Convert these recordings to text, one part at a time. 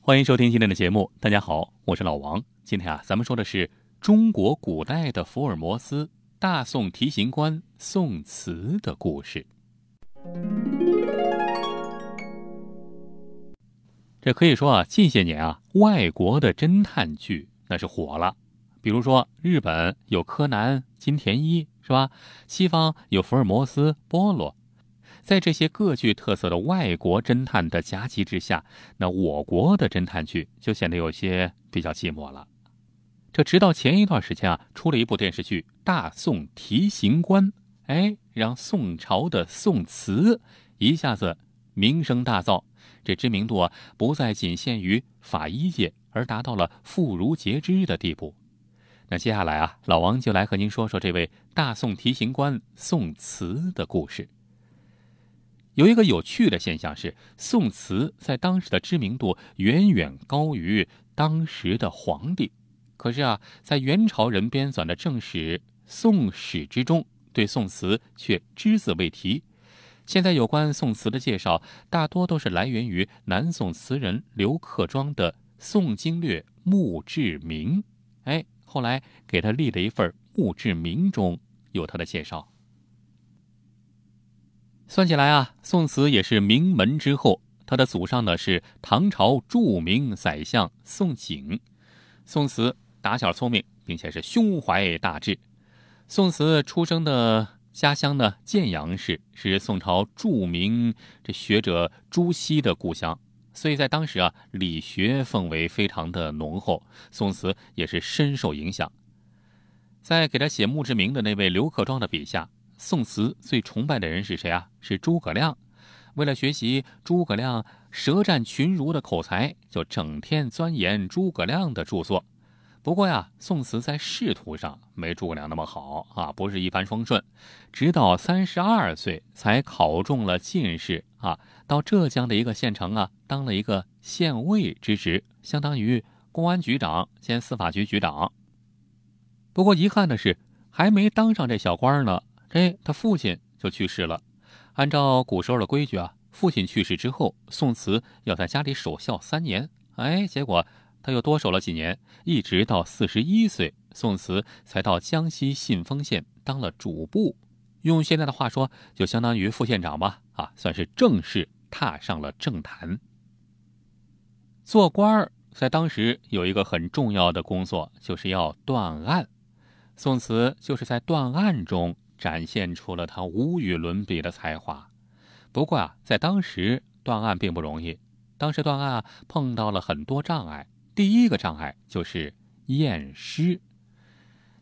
欢迎收听今天的节目，大家好，我是老王。今天啊，咱们说的是中国古代的福尔摩斯大宋提刑官宋慈的故事。这可以说啊，近些年啊，外国的侦探剧那是火了。比如说，日本有柯南、金田一，是吧？西方有福尔摩斯、波洛。在这些各具特色的外国侦探的夹击之下，那我国的侦探剧就显得有些比较寂寞了。这直到前一段时间啊，出了一部电视剧《大宋提刑官》，哎，让宋朝的宋慈一下子名声大噪，这知名度啊不再仅限于法医界，而达到了妇孺皆知的地步。那接下来啊，老王就来和您说说这位大宋提刑官宋慈的故事。有一个有趣的现象是，宋慈在当时的知名度远远高于当时的皇帝。可是啊，在元朝人编纂的正史《宋史》之中，对宋慈却只字未提。现在有关宋慈的介绍，大多都是来源于南宋词人刘克庄的《宋经略墓志铭》。哎，后来给他立的一份墓志铭中有他的介绍。算起来啊，宋慈也是名门之后。他的祖上呢是唐朝著名宰相宋璟。宋慈打小聪明，并且是胸怀大志。宋慈出生的家乡呢建阳市，是宋朝著名这学者朱熹的故乡，所以在当时啊，理学氛围非常的浓厚。宋慈也是深受影响。在给他写墓志铭的那位刘克庄的笔下。宋慈最崇拜的人是谁啊？是诸葛亮。为了学习诸葛亮舌战群儒的口才，就整天钻研诸葛亮的著作。不过呀，宋慈在仕途上没诸葛亮那么好啊，不是一帆风顺。直到三十二岁才考中了进士啊，到浙江的一个县城啊，当了一个县尉之职，相当于公安局长兼司法局局长。不过遗憾的是，还没当上这小官呢。哎，他父亲就去世了。按照古时候的规矩啊，父亲去世之后，宋慈要在家里守孝三年。哎，结果他又多守了几年，一直到四十一岁，宋慈才到江西信丰县当了主簿。用现在的话说，就相当于副县长吧。啊，算是正式踏上了政坛。做官儿在当时有一个很重要的工作，就是要断案。宋慈就是在断案中。展现出了他无与伦比的才华。不过啊，在当时断案并不容易。当时断案，碰到了很多障碍。第一个障碍就是验尸。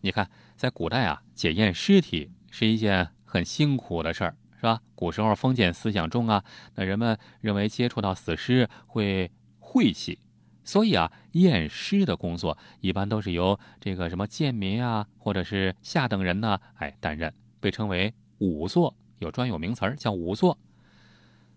你看，在古代啊，检验尸体是一件很辛苦的事儿，是吧？古时候封建思想中啊，那人们认为接触到死尸会晦气，所以啊，验尸的工作一般都是由这个什么贱民啊，或者是下等人呢，哎，担任。被称为仵作，有专有名词儿叫仵作。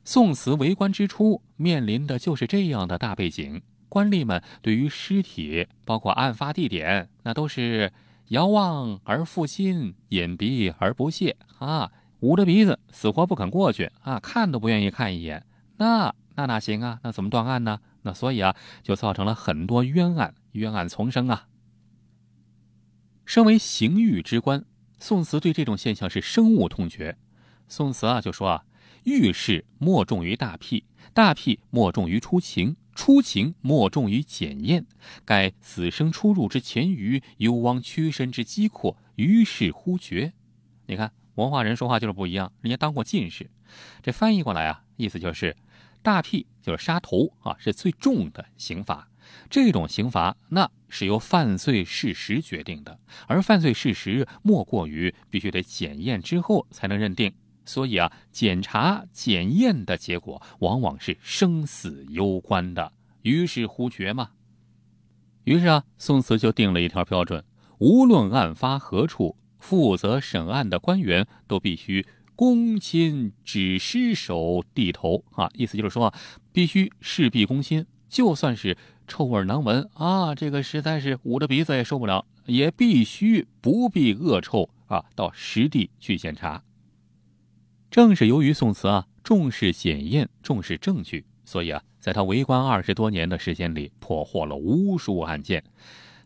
宋慈为官之初，面临的就是这样的大背景。官吏们对于尸体，包括案发地点，那都是遥望而负心，隐鼻而不屑啊，捂着鼻子，死活不肯过去啊，看都不愿意看一眼。那那哪行啊？那怎么断案呢？那所以啊，就造成了很多冤案，冤案丛生啊。身为刑狱之官。宋慈对这种现象是深恶痛绝。宋慈啊就说啊，遇事莫重于大辟，大辟莫重于出情，出情莫重于检验。该死生出入之前余，犹望屈身之机阔，于是乎绝。你看文化人说话就是不一样，人家当过进士。这翻译过来啊，意思就是，大辟就是杀头啊，是最重的刑罚。这种刑罚，那是由犯罪事实决定的，而犯罪事实莫过于必须得检验之后才能认定。所以啊，检查检验的结果往往是生死攸关的，于是乎决嘛。于是啊，宋慈就定了一条标准：无论案发何处，负责审案的官员都必须躬亲指尸首低头啊。意思就是说，必须事必躬亲，就算是。臭味难闻啊！这个实在是捂着鼻子也受不了，也必须不必恶臭啊，到实地去检查。正是由于宋慈啊重视检验、重视证据，所以啊，在他为官二十多年的时间里，破获了无数案件。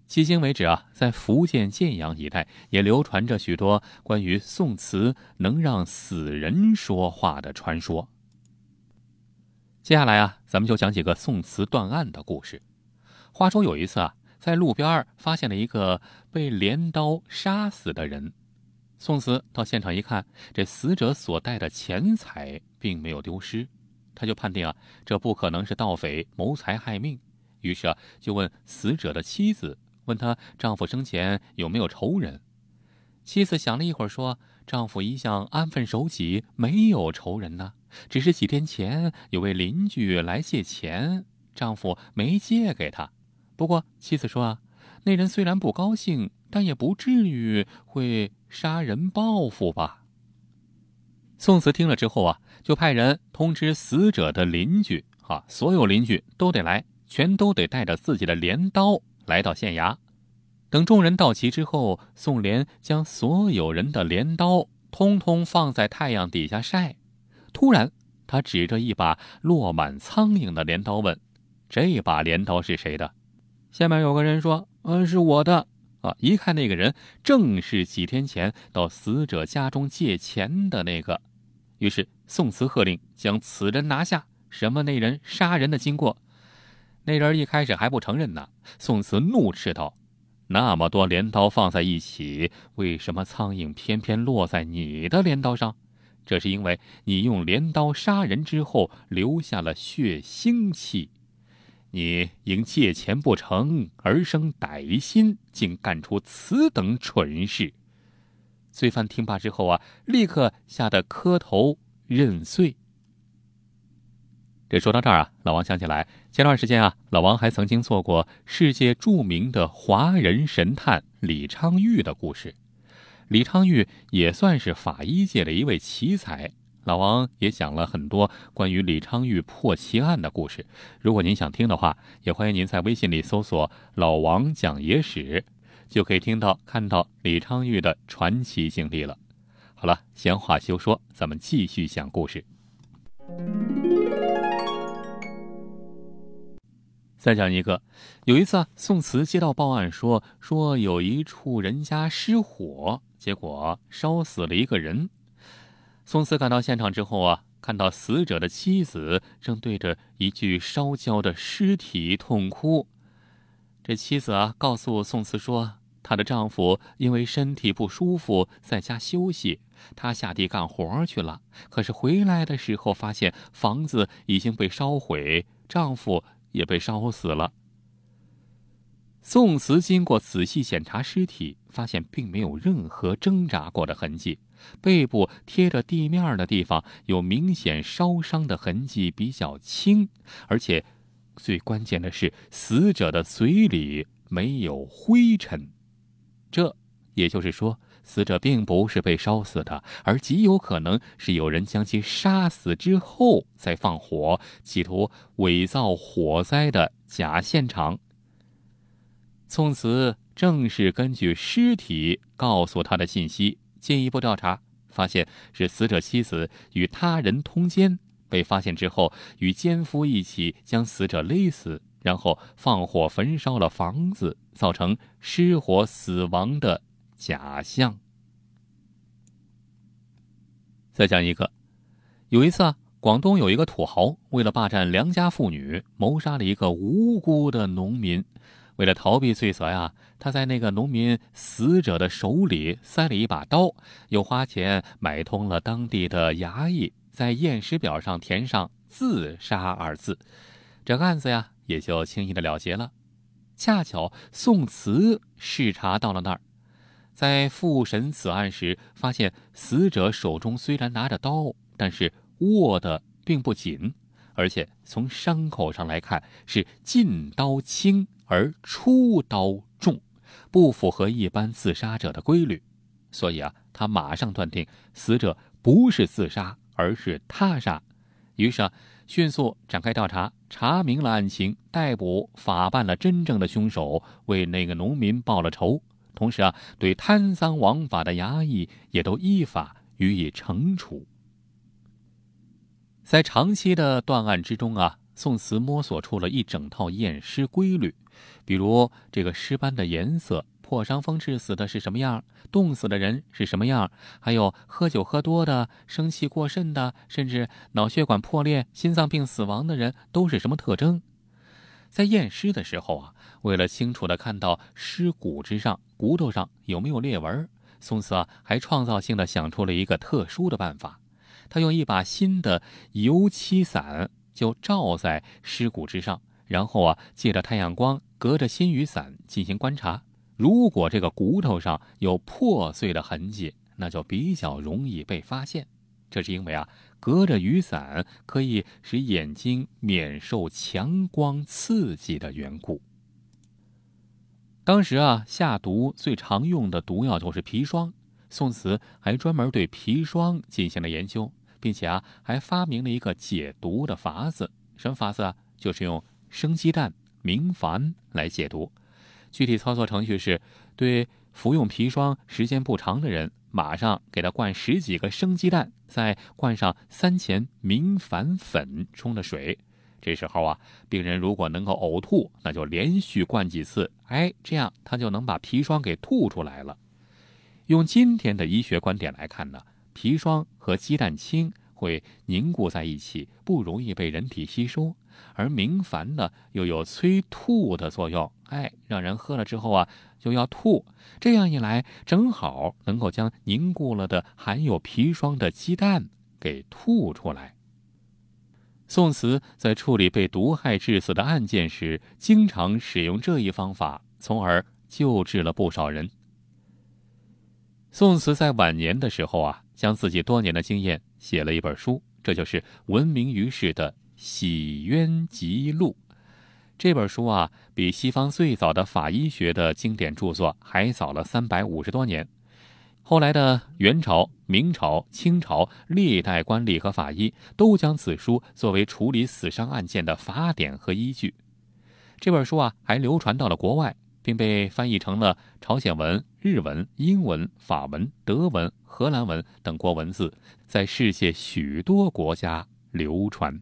迄今为止啊，在福建建阳一带也流传着许多关于宋慈能让死人说话的传说。接下来啊，咱们就讲几个宋慈断案的故事。话说有一次啊，在路边发现了一个被镰刀杀死的人。宋慈到现场一看，这死者所带的钱财并没有丢失，他就判定啊，这不可能是盗匪谋财害命，于是啊，就问死者的妻子，问她丈夫生前有没有仇人。妻子想了一会儿，说：“丈夫一向安分守己，没有仇人呢，只是几天前有位邻居来借钱，丈夫没借给他。不过妻子说啊，那人虽然不高兴，但也不至于会。”杀人报复吧。宋慈听了之后啊，就派人通知死者的邻居，啊，所有邻居都得来，全都得带着自己的镰刀来到县衙。等众人到齐之后，宋濂将所有人的镰刀通通放在太阳底下晒。突然，他指着一把落满苍蝇的镰刀问：“这把镰刀是谁的？”下面有个人说：“嗯，是我的。”啊！一看那个人正是几天前到死者家中借钱的那个，于是宋慈喝令将此人拿下。什么那人杀人的经过？那人一开始还不承认呢。宋慈怒斥道：“那么多镰刀放在一起，为什么苍蝇偏偏落在你的镰刀上？这是因为你用镰刀杀人之后留下了血腥气。”你因借钱不成而生歹心，竟干出此等蠢事。罪犯听罢之后啊，立刻吓得磕头认罪。说到这儿啊，老王想起来，前段时间啊，老王还曾经做过世界著名的华人神探李昌钰的故事。李昌钰也算是法医界的一位奇才。老王也讲了很多关于李昌钰破奇案的故事，如果您想听的话，也欢迎您在微信里搜索“老王讲野史”，就可以听到、看到李昌钰的传奇经历了。好了，闲话休说，咱们继续讲故事。再讲一个，有一次啊，宋慈接到报案说，说有一处人家失火，结果烧死了一个人。宋慈赶到现场之后啊，看到死者的妻子正对着一具烧焦的尸体痛哭。这妻子啊，告诉宋慈说，她的丈夫因为身体不舒服，在家休息，她下地干活去了。可是回来的时候，发现房子已经被烧毁，丈夫也被烧死了。宋慈经过仔细检查尸体，发现并没有任何挣扎过的痕迹。背部贴着地面的地方有明显烧伤的痕迹，比较轻，而且最关键的是，死者的嘴里没有灰尘。这也就是说，死者并不是被烧死的，而极有可能是有人将其杀死之后再放火，企图伪造火灾的假现场。从此，正是根据尸体告诉他的信息。进一步调查发现，是死者妻子与他人通奸，被发现之后，与奸夫一起将死者勒死，然后放火焚烧了房子，造成失火死亡的假象。再讲一个，有一次啊，广东有一个土豪为了霸占良家妇女，谋杀了一个无辜的农民。为了逃避罪责呀，他在那个农民死者的手里塞了一把刀，又花钱买通了当地的衙役，在验尸表上填上“自杀”二字，这个案子呀也就轻易的了结了。恰巧宋慈视察到了那儿，在复审此案时，发现死者手中虽然拿着刀，但是握的并不紧，而且从伤口上来看是进刀轻。而出刀重，不符合一般自杀者的规律，所以啊，他马上断定死者不是自杀，而是他杀。于是啊，迅速展开调查，查明了案情，逮捕法办了真正的凶手，为那个农民报了仇。同时啊，对贪赃枉法的衙役也都依法予以惩处。在长期的断案之中啊，宋慈摸索出了一整套验尸规律，比如这个尸斑的颜色、破伤风致死的是什么样、冻死的人是什么样，还有喝酒喝多的、生气过甚的，甚至脑血管破裂、心脏病死亡的人都是什么特征。在验尸的时候啊，为了清楚的看到尸骨之上骨头上有没有裂纹，宋慈啊还创造性的想出了一个特殊的办法。他用一把新的油漆伞就罩在尸骨之上，然后啊，借着太阳光，隔着新雨伞进行观察。如果这个骨头上有破碎的痕迹，那就比较容易被发现。这是因为啊，隔着雨伞可以使眼睛免受强光刺激的缘故。当时啊，下毒最常用的毒药就是砒霜。宋慈还专门对砒霜进行了研究，并且啊，还发明了一个解毒的法子。什么法子啊？就是用生鸡蛋明矾来解毒。具体操作程序是：对服用砒霜时间不长的人，马上给他灌十几个生鸡蛋，再灌上三钱明矾粉冲的水。这时候啊，病人如果能够呕吐，那就连续灌几次，哎，这样他就能把砒霜给吐出来了。用今天的医学观点来看呢，砒霜和鸡蛋清会凝固在一起，不容易被人体吸收；而明矾呢，又有催吐的作用，哎，让人喝了之后啊就要吐。这样一来，正好能够将凝固了的含有砒霜的鸡蛋给吐出来。宋慈在处理被毒害致死的案件时，经常使用这一方法，从而救治了不少人。宋慈在晚年的时候啊，将自己多年的经验写了一本书，这就是闻名于世的《洗冤集录》。这本书啊，比西方最早的法医学的经典著作还早了三百五十多年。后来的元朝、明朝、清朝历代官吏和法医都将此书作为处理死伤案件的法典和依据。这本书啊，还流传到了国外。并被翻译成了朝鲜文、日文、英文、法文、德文、荷兰文等国文字，在世界许多国家流传。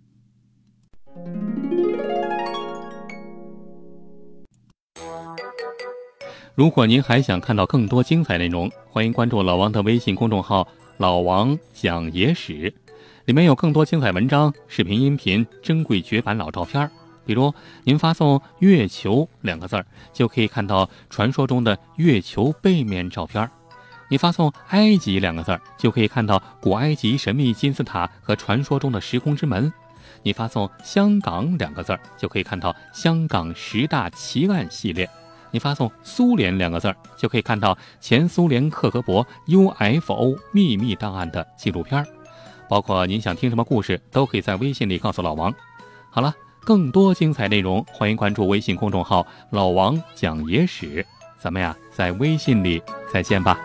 如果您还想看到更多精彩内容，欢迎关注老王的微信公众号“老王讲野史”，里面有更多精彩文章、视频、音频、珍贵绝版老照片比如，您发送“月球”两个字儿，就可以看到传说中的月球背面照片；你发送“埃及”两个字儿，就可以看到古埃及神秘金字塔和传说中的时空之门；你发送“香港”两个字儿，就可以看到香港十大奇案系列；你发送“苏联”两个字儿，就可以看到前苏联克格勃 UFO 秘密档案的纪录片儿。包括您想听什么故事，都可以在微信里告诉老王。好了。更多精彩内容，欢迎关注微信公众号“老王讲野史”。咱们呀，在微信里再见吧。